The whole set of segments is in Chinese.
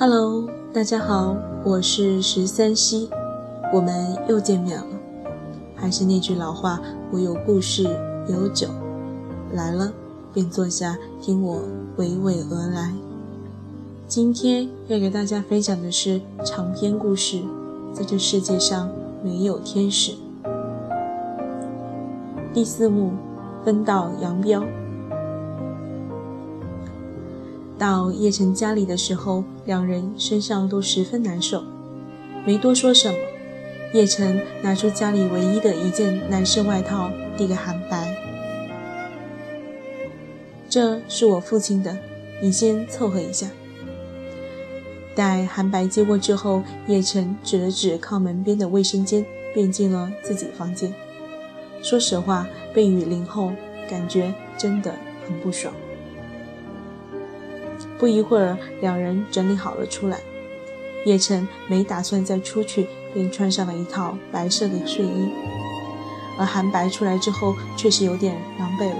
Hello，大家好，我是十三溪，我们又见面了。还是那句老话，我有故事，有酒，来了便坐下，听我娓娓而来。今天要给大家分享的是长篇故事，在这世界上没有天使。第四幕，分道扬镳。到叶晨家里的时候，两人身上都十分难受，没多说什么。叶晨拿出家里唯一的一件男士外套，递给韩白：“这是我父亲的，你先凑合一下。”待韩白接过之后，叶晨指了指靠门边的卫生间，便进了自己房间。说实话，被雨淋后，感觉真的很不爽。不一会儿，两人整理好了出来。叶晨没打算再出去，便穿上了一套白色的睡衣。而韩白出来之后，确实有点狼狈了，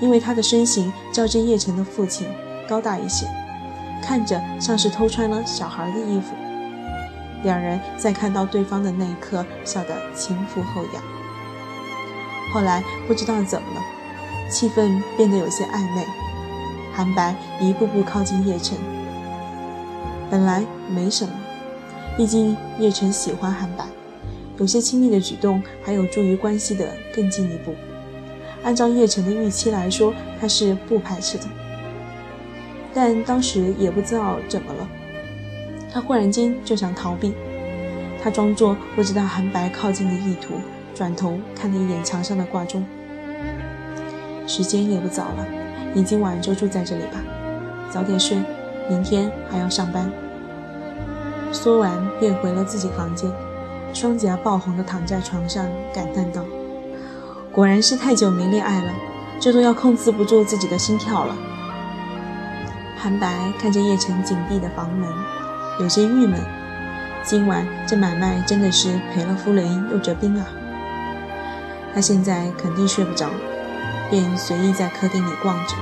因为他的身形较之叶晨的父亲高大一些，看着像是偷穿了小孩的衣服。两人在看到对方的那一刻，笑得前俯后仰。后来不知道怎么了，气氛变得有些暧昧。韩白一步步靠近叶晨，本来没什么，毕竟叶晨喜欢韩白，有些亲密的举动还有助于关系的更进一步。按照叶晨的预期来说，他是不排斥的，但当时也不知道怎么了，他忽然间就想逃避。他装作不知道韩白靠近的意图，转头看了一眼墙上的挂钟，时间也不早了。你今晚就住在这里吧，早点睡，明天还要上班。说完便回了自己房间，双颊爆红的躺在床上，感叹道：“果然是太久没恋爱了，这都要控制不住自己的心跳了。”韩白看着叶晨紧闭的房门，有些郁闷。今晚这买卖真的是赔了夫人又折兵啊！他现在肯定睡不着。便随意在客厅里逛着。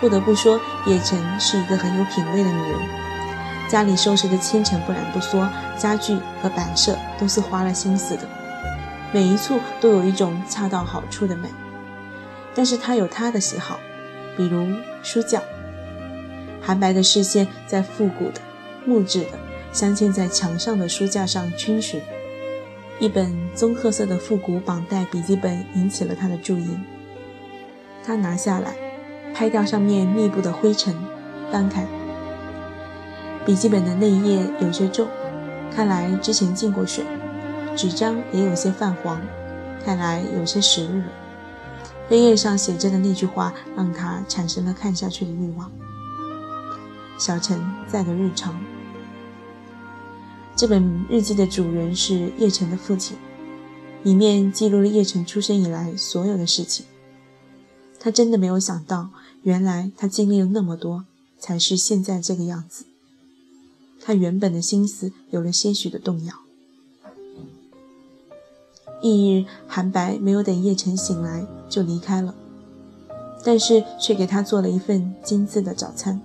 不得不说，叶晨是一个很有品味的女人。家里收拾的千尘不染不说，家具和摆设都是花了心思的，每一处都有一种恰到好处的美。但是她有她的喜好，比如书架。韩白的视线在复古的、木质的、镶嵌在墙上的书架上逡巡，一本棕褐色的复古绑带笔记本引起了他的注意。他拿下来，拍掉上面密布的灰尘，翻开。笔记本的内页有些皱，看来之前进过水，纸张也有些泛黄，看来有些时日了。扉页上写着的那句话让他产生了看下去的欲望。小陈在的日常。这本日记的主人是叶晨的父亲，里面记录了叶晨出生以来所有的事情。他真的没有想到，原来他经历了那么多，才是现在这个样子。他原本的心思有了些许的动摇。翌日，韩白没有等叶晨醒来就离开了，但是却给他做了一份精致的早餐。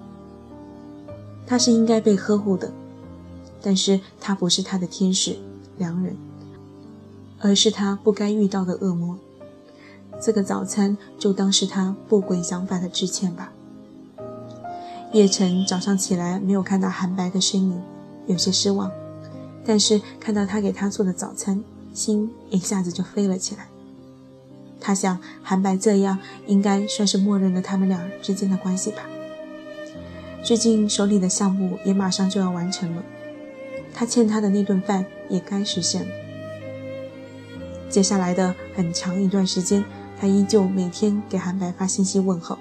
他是应该被呵护的，但是他不是他的天使良人，而是他不该遇到的恶魔。这个早餐就当是他不轨想法的致歉吧。叶晨早上起来没有看到韩白的身影，有些失望，但是看到他给他做的早餐，心一下子就飞了起来。他想，韩白这样应该算是默认了他们俩之间的关系吧。最近手里的项目也马上就要完成了，他欠他的那顿饭也该实现了。接下来的很长一段时间。他依旧每天给韩白发信息问候，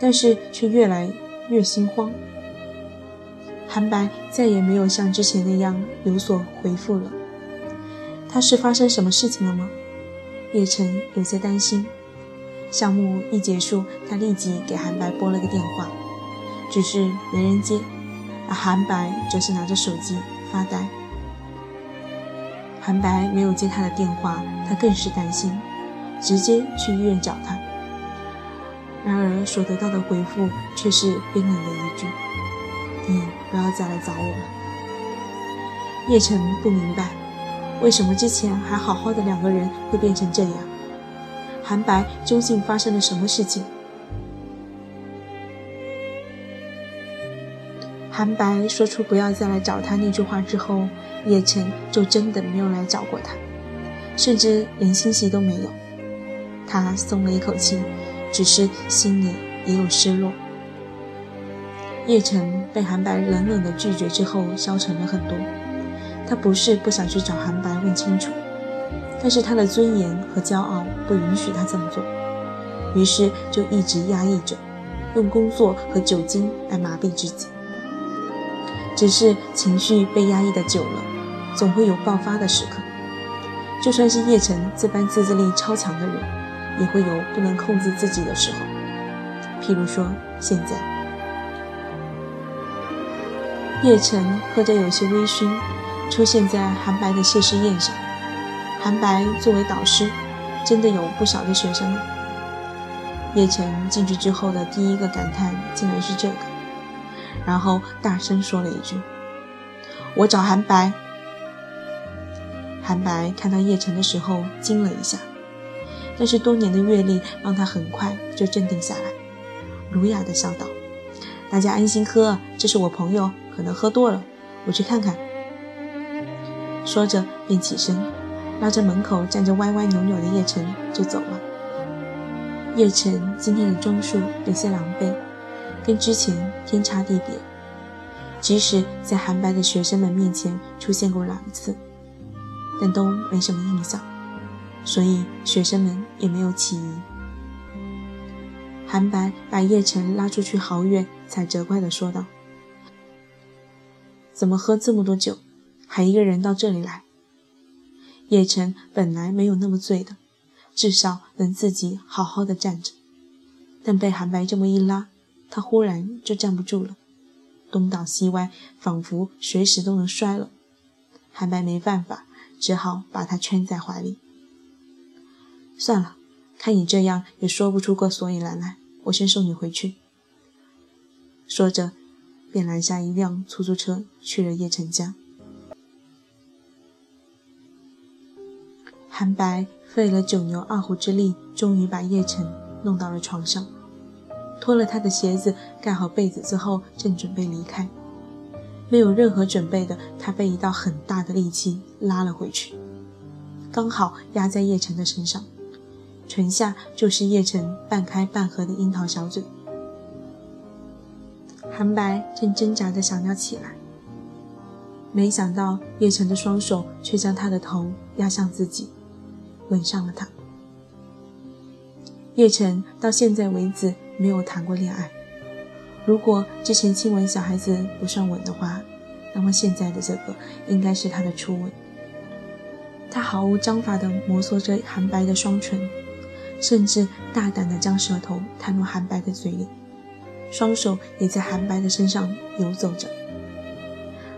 但是却越来越心慌。韩白再也没有像之前那样有所回复了。他是发生什么事情了吗？叶晨有些担心。项目一结束，他立即给韩白拨了个电话，只是没人接，而韩白则是拿着手机发呆。韩白没有接他的电话，他更是担心。直接去医院找他，然而所得到的回复却是冰冷的一句：“你不要再来找我了。叶晨不明白，为什么之前还好好的两个人会变成这样？韩白究竟发生了什么事情？韩白说出“不要再来找他”那句话之后，叶晨就真的没有来找过他，甚至连信息都没有。他松了一口气，只是心里也有失落。叶晨被韩白冷冷的拒绝之后，消沉了很多。他不是不想去找韩白问清楚，但是他的尊严和骄傲不允许他这么做，于是就一直压抑着，用工作和酒精来麻痹自己。只是情绪被压抑的久了，总会有爆发的时刻。就算是叶晨这般自制力超强的人，也会有不能控制自己的时候。譬如说现在，叶晨喝着有些微醺，出现在韩白的谢师宴上。韩白作为导师，真的有不少的学生。叶晨进去之后的第一个感叹，竟然是这个。然后大声说了一句：“我找韩白。”韩白看到叶晨的时候惊了一下，但是多年的阅历让他很快就镇定下来，儒雅的笑道：“大家安心喝，这是我朋友，可能喝多了，我去看看。”说着便起身，拉着门口站着歪歪扭扭的叶晨就走了。叶晨今天的装束有些狼狈。跟之前天差地别，即使在韩白的学生们面前出现过两次，但都没什么印象，所以学生们也没有起疑。韩白把叶晨拉出去好远，才责怪地说道：“怎么喝这么多酒，还一个人到这里来？”叶晨本来没有那么醉的，至少能自己好好的站着，但被韩白这么一拉。他忽然就站不住了，东倒西歪，仿佛随时都能摔了。韩白没办法，只好把他圈在怀里。算了，看你这样也说不出个所以然来，我先送你回去。说着，便拦下一辆出租车去了叶晨家。韩白费了九牛二虎之力，终于把叶晨弄到了床上。脱了他的鞋子，盖好被子之后，正准备离开，没有任何准备的他被一道很大的力气拉了回去，刚好压在叶晨的身上，唇下就是叶晨半开半合的樱桃小嘴。韩白正挣扎着想要起来，没想到叶晨的双手却将他的头压向自己，吻上了他。叶晨到现在为止。没有谈过恋爱。如果之前亲吻小孩子不算吻的话，那么现在的这个应该是他的初吻。他毫无章法地摩挲着韩白的双唇，甚至大胆地将舌头探入韩白的嘴里，双手也在韩白的身上游走着。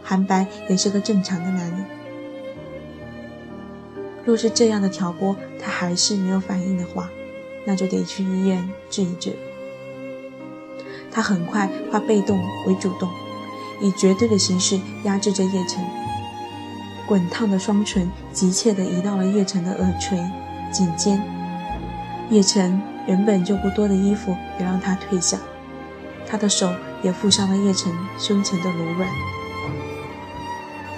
韩白也是个正常的男人。若是这样的挑拨他还是没有反应的话，那就得去医院治一治。他很快化被动为主动，以绝对的形式压制着叶晨。滚烫的双唇急切地移到了叶晨的耳垂、颈肩。叶晨原本就不多的衣服也让他褪下，他的手也附上了叶晨胸前的柔软。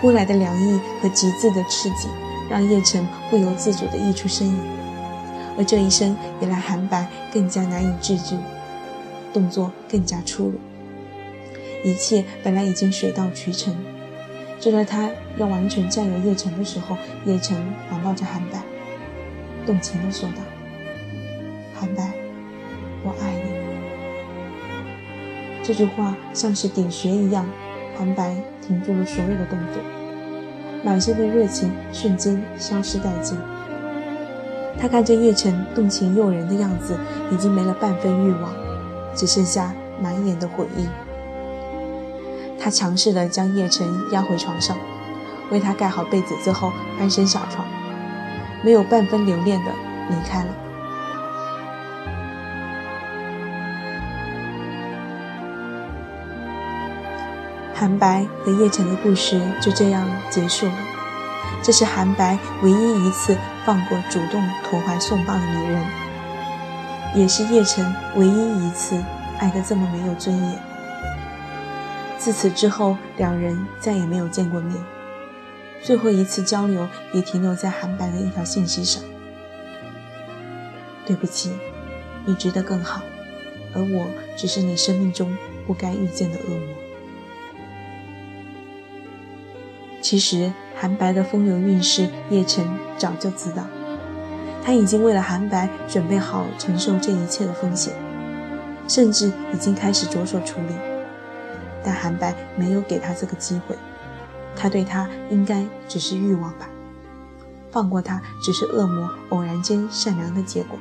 忽来的凉意和极致的刺激，让叶晨不由自主地溢出身影，而这一声也让韩白更加难以制止。动作更加粗鲁，一切本来已经水到渠成。就在他要完全占有叶晨的时候，叶晨环抱着韩白，动情地说道：“韩白，我爱你。”这句话像是点穴一样，韩白停住了所有的动作，满身的热情瞬间消失殆尽。他看着叶晨动情诱人的样子，已经没了半分欲望。只剩下满眼的悔意。他强势地将叶晨压回床上，为他盖好被子之后，翻身下床，没有半分留恋地离开了。韩白和叶晨的故事就这样结束了。这是韩白唯一一次放过主动投怀送抱的女人，也是叶晨唯一一次爱得这么没有尊严。自此之后，两人再也没有见过面。最后一次交流也停留在韩白的一条信息上：“对不起，你值得更好，而我只是你生命中不该遇见的恶魔。”其实，韩白的风流韵事，叶晨早就知道，他已经为了韩白准备好承受这一切的风险，甚至已经开始着手处理。但韩白没有给他这个机会。他对他应该只是欲望吧，放过他只是恶魔偶然间善良的结果。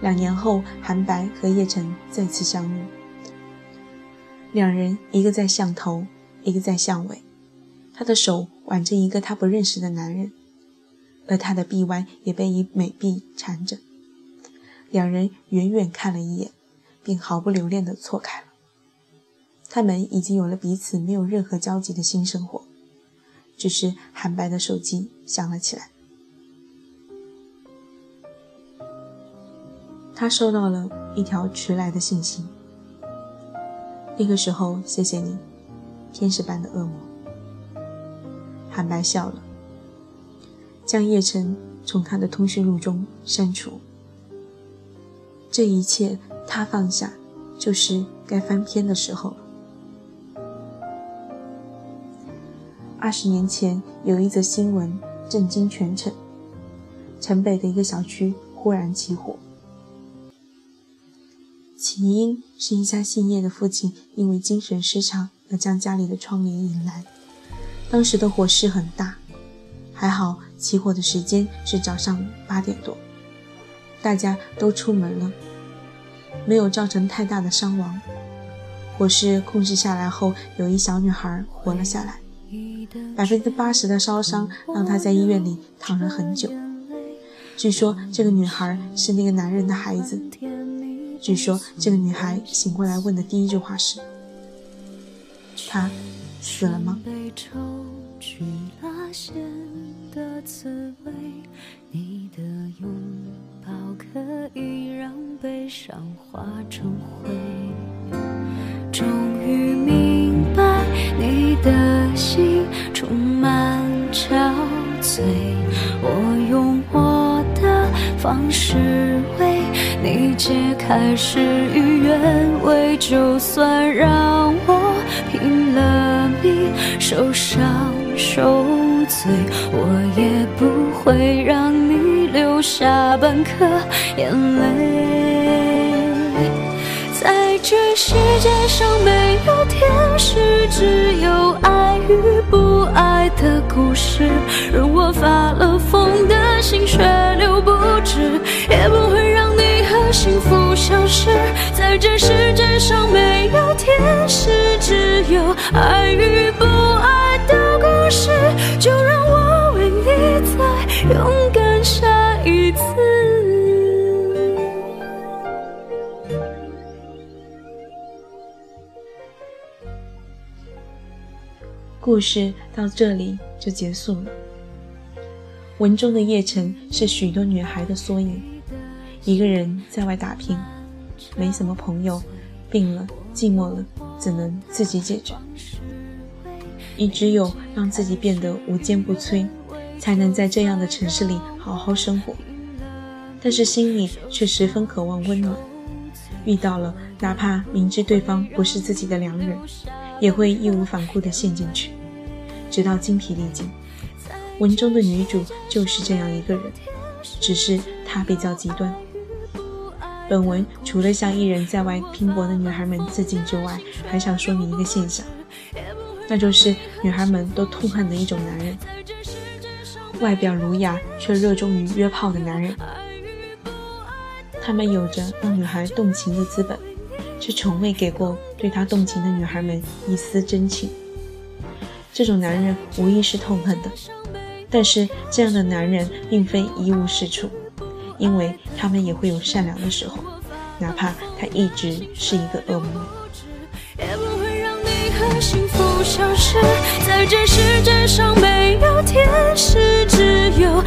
两年后，韩白和叶晨再次相遇，两人一个在巷头，一个在巷尾，他的手挽着一个他不认识的男人，而他的臂弯也被一美臂缠着。两人远远看了一眼，并毫不留恋地错开了。他们已经有了彼此没有任何交集的新生活，只是韩白的手机响了起来。他收到了一条迟来的信息。那个时候，谢谢你，天使般的恶魔。韩白笑了，将叶晨从他的通讯录中删除。这一切，他放下，就是该翻篇的时候了。二十年前，有一则新闻震惊全城：城北的一个小区忽然起火。起因是一家姓叶的父亲因为精神失常将家里的窗帘引燃。当时的火势很大，还好起火的时间是早上八点多，大家都出门了，没有造成太大的伤亡。火势控制下来后，有一小女孩活了下来。百分之八十的烧伤让她在医院里躺了很久。据说这个女孩是那个男人的孩子。据说这个女孩醒过来问的第一句话是：“他死了吗？被抽取了线的滋味，你的拥抱可以让悲伤化成灰。终于明白你的心充满憔悴，我用我的方式为你解开事与愿违，就算让我。受伤受罪，我也不会让你留下半颗眼泪。在这世界上没有天使，只有爱与不。爱的故事，任我发了疯的心血流不止，也不会让你和幸福消失。在这世界上没有天使，只有爱与就让我为你勇敢下一次。故事到这里就结束了。文中的叶晨是许多女孩的缩影，一个人在外打拼，没什么朋友，病了寂寞了，只能自己解决。你只有让自己变得无坚不摧，才能在这样的城市里好好生活。但是心里却十分渴望温暖，遇到了，哪怕明知对方不是自己的良人。也会义无反顾地陷进去，直到精疲力尽。文中的女主就是这样一个人，只是她比较极端。本文除了向一人在外拼搏的女孩们致敬之外，还想说明一个现象，那就是女孩们都痛恨的一种男人：外表儒雅却热衷于约炮的男人。他们有着让女孩动情的资本。却从未给过对他动情的女孩们一丝真情。这种男人无疑是痛恨的，但是这样的男人并非一无是处，因为他们也会有善良的时候，哪怕他一直是一个恶魔。像是在这世界上没有天使，只有。